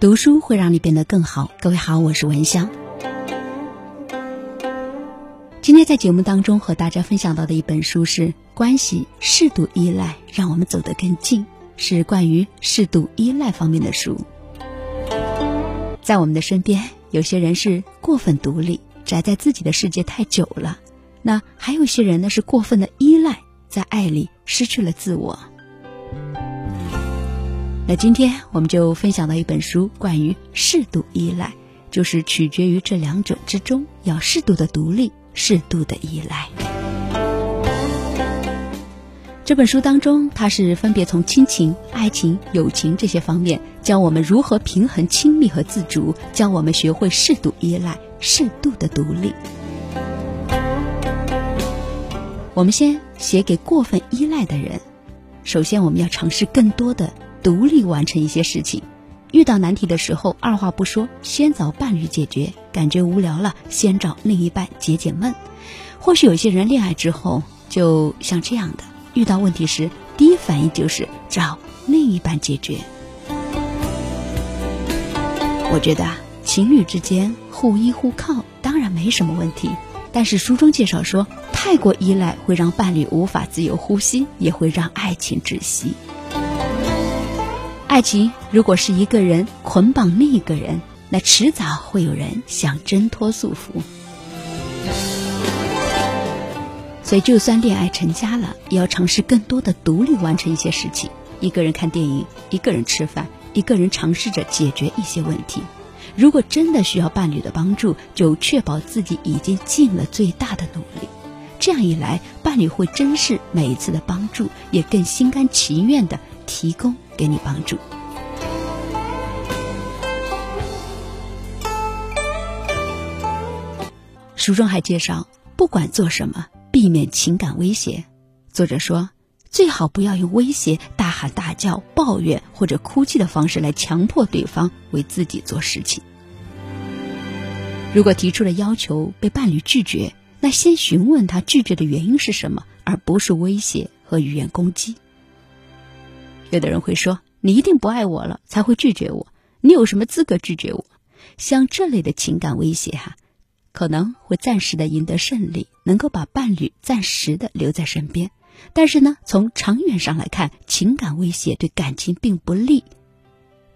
读书会让你变得更好。各位好，我是文香。今天在节目当中和大家分享到的一本书是《关系适度依赖，让我们走得更近》，是关于适度依赖方面的书。在我们的身边，有些人是过分独立，宅在自己的世界太久了；那还有些人呢，是过分的依赖，在爱里失去了自我。那今天我们就分享到一本书，关于适度依赖，就是取决于这两者之中，要适度的独立，适度的依赖。这本书当中，它是分别从亲情、爱情、友情这些方面，教我们如何平衡亲密和自主，教我们学会适度依赖、适度的独立。我们先写给过分依赖的人，首先我们要尝试更多的。独立完成一些事情，遇到难题的时候，二话不说，先找伴侣解决；感觉无聊了，先找另一半解解闷。或许有些人恋爱之后，就像这样的，遇到问题时，第一反应就是找另一半解决。我觉得啊，情侣之间互依互靠当然没什么问题，但是书中介绍说，太过依赖会让伴侣无法自由呼吸，也会让爱情窒息。爱情如果是一个人捆绑另一个人，那迟早会有人想挣脱束缚。所以，就算恋爱成家了，也要尝试更多的独立完成一些事情。一个人看电影，一个人吃饭，一个人尝试着解决一些问题。如果真的需要伴侣的帮助，就确保自己已经尽了最大的努力。这样一来，伴侣会珍视每一次的帮助，也更心甘情愿的提供。给你帮助。书中还介绍，不管做什么，避免情感威胁。作者说，最好不要用威胁、大喊大叫、抱怨或者哭泣的方式来强迫对方为自己做事情。如果提出了要求被伴侣拒绝，那先询问他拒绝的原因是什么，而不是威胁和语言攻击。有的人会说：“你一定不爱我了，才会拒绝我。你有什么资格拒绝我？”像这类的情感威胁，哈，可能会暂时的赢得胜利，能够把伴侣暂时的留在身边。但是呢，从长远上来看，情感威胁对感情并不利，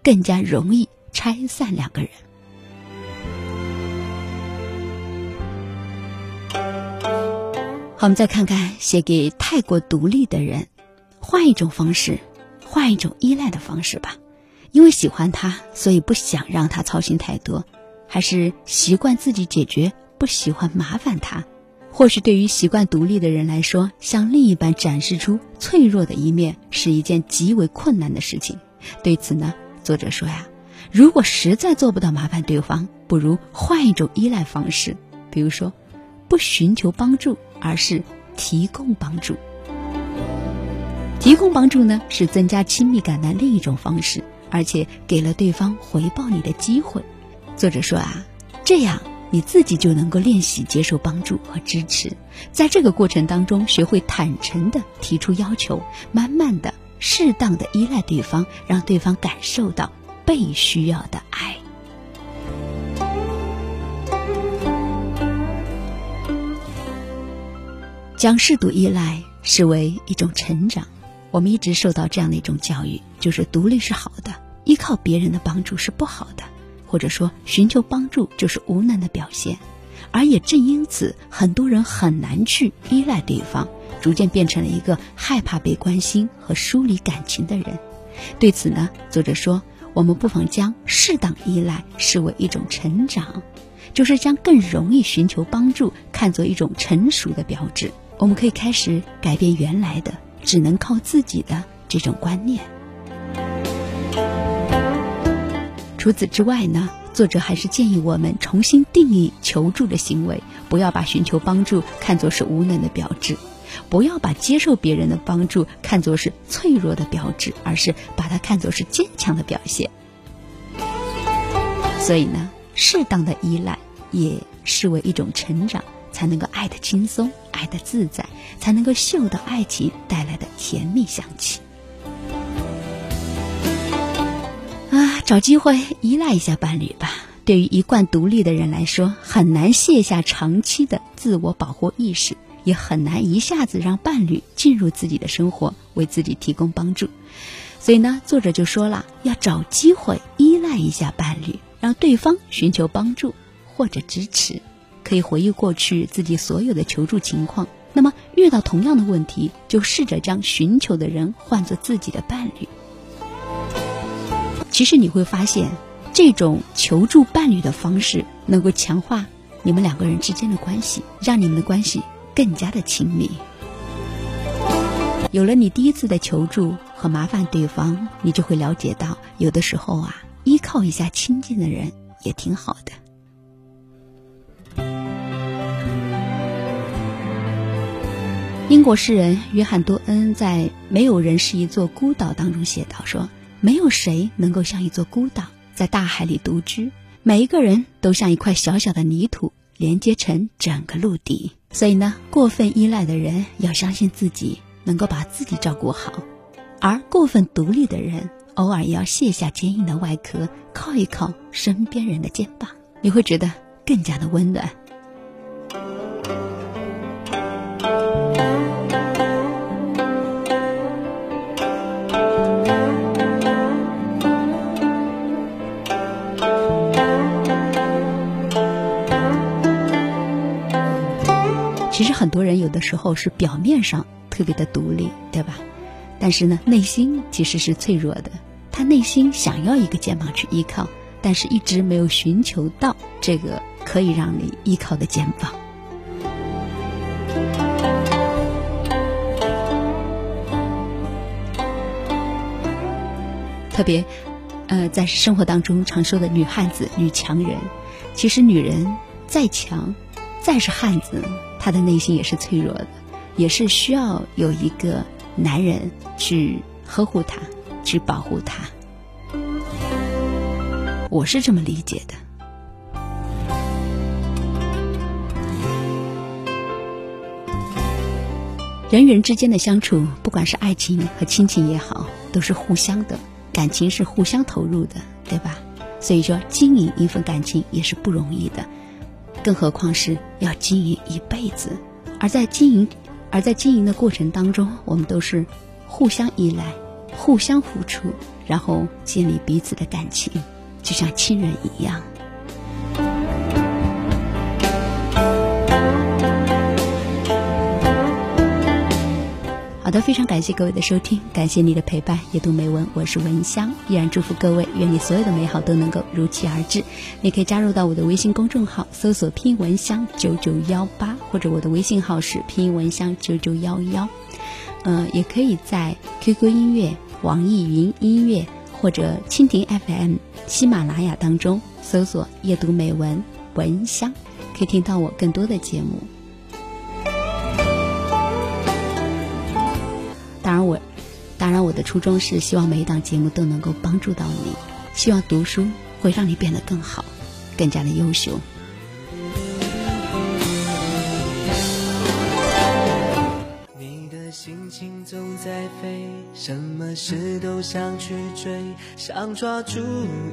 更加容易拆散两个人。我们再看看写给太过独立的人，换一种方式。换一种依赖的方式吧，因为喜欢他，所以不想让他操心太多；还是习惯自己解决，不喜欢麻烦他。或许对于习惯独立的人来说，向另一半展示出脆弱的一面是一件极为困难的事情。对此呢，作者说呀，如果实在做不到麻烦对方，不如换一种依赖方式，比如说，不寻求帮助，而是提供帮助。提供帮助呢，是增加亲密感的另一种方式，而且给了对方回报你的机会。作者说啊，这样你自己就能够练习接受帮助和支持，在这个过程当中，学会坦诚的提出要求，慢慢的、适当的依赖对方，让对方感受到被需要的爱。将适度依赖视为一种成长。我们一直受到这样的一种教育，就是独立是好的，依靠别人的帮助是不好的，或者说寻求帮助就是无能的表现。而也正因此，很多人很难去依赖对方，逐渐变成了一个害怕被关心和疏离感情的人。对此呢，作者说，我们不妨将适当依赖视为一种成长，就是将更容易寻求帮助看作一种成熟的标志。我们可以开始改变原来的。只能靠自己的这种观念。除此之外呢，作者还是建议我们重新定义求助的行为，不要把寻求帮助看作是无能的标志，不要把接受别人的帮助看作是脆弱的标志，而是把它看作是坚强的表现。所以呢，适当的依赖也视为一种成长。才能够爱的轻松，爱的自在，才能够嗅到爱情带来的甜蜜香气。啊，找机会依赖一下伴侣吧。对于一贯独立的人来说，很难卸下长期的自我保护意识，也很难一下子让伴侣进入自己的生活，为自己提供帮助。所以呢，作者就说了，要找机会依赖一下伴侣，让对方寻求帮助或者支持。可以回忆过去自己所有的求助情况，那么遇到同样的问题，就试着将寻求的人换作自己的伴侣。其实你会发现，这种求助伴侣的方式能够强化你们两个人之间的关系，让你们的关系更加的亲密。有了你第一次的求助和麻烦对方，你就会了解到，有的时候啊，依靠一下亲近的人也挺好的。英国诗人约翰多恩在《没有人是一座孤岛》当中写道：“说没有谁能够像一座孤岛在大海里独居，每一个人都像一块小小的泥土连接成整个陆地。所以呢，过分依赖的人要相信自己能够把自己照顾好，而过分独立的人偶尔也要卸下坚硬的外壳，靠一靠身边人的肩膀，你会觉得更加的温暖。”其实很多人有的时候是表面上特别的独立，对吧？但是呢，内心其实是脆弱的。他内心想要一个肩膀去依靠，但是一直没有寻求到这个可以让你依靠的肩膀。特别，呃，在生活当中常说的女汉子、女强人，其实女人再强，再是汉子。他的内心也是脆弱的，也是需要有一个男人去呵护他，去保护他。我是这么理解的。人与人之间的相处，不管是爱情和亲情也好，都是互相的，感情是互相投入的，对吧？所以说，经营一份感情也是不容易的。更何况是要经营一辈子，而在经营，而在经营的过程当中，我们都是互相依赖、互相付出，然后建立彼此的感情，就像亲人一样。的，非常感谢各位的收听，感谢你的陪伴。阅读美文，我是文香，依然祝福各位，愿你所有的美好都能够如期而至。你可以加入到我的微信公众号，搜索“拼音文香九九幺八”，或者我的微信号是“拼音文香九九幺幺”。嗯，也可以在 QQ 音乐、网易云音乐或者蜻蜓 FM、喜马拉雅当中搜索“阅读美文文香”，可以听到我更多的节目。的初衷是希望每一档节目都能够帮助到你，希望读书会让你变得更好，更加的优秀。你的心情总在飞，什么事都想去追，想抓住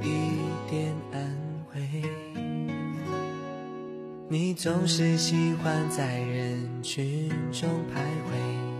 一点安慰。你总是喜欢在人群中徘徊。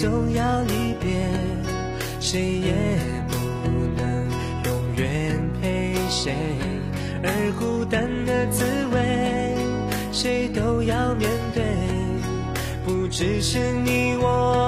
总要离别，谁也不能永远陪谁，而孤单的滋味，谁都要面对，不只是你我。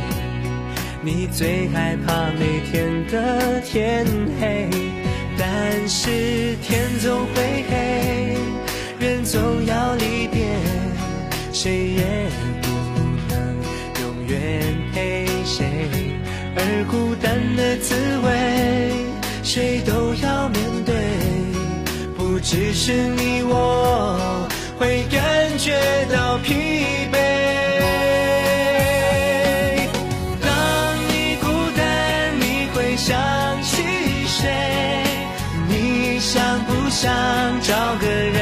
你最害怕每天的天黑，但是天总会黑，人总要离别，谁也不能永远陪谁，而孤单的滋味，谁都要面对，不只是你我。会感觉到疲惫。想找个人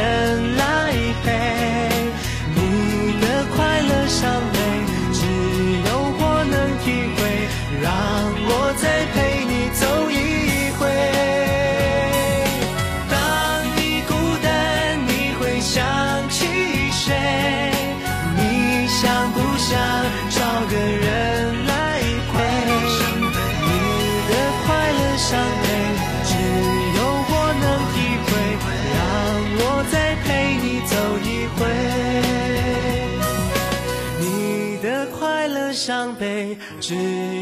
只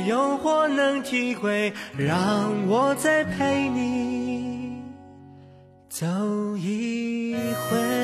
有我能体会。让我再陪你走一回。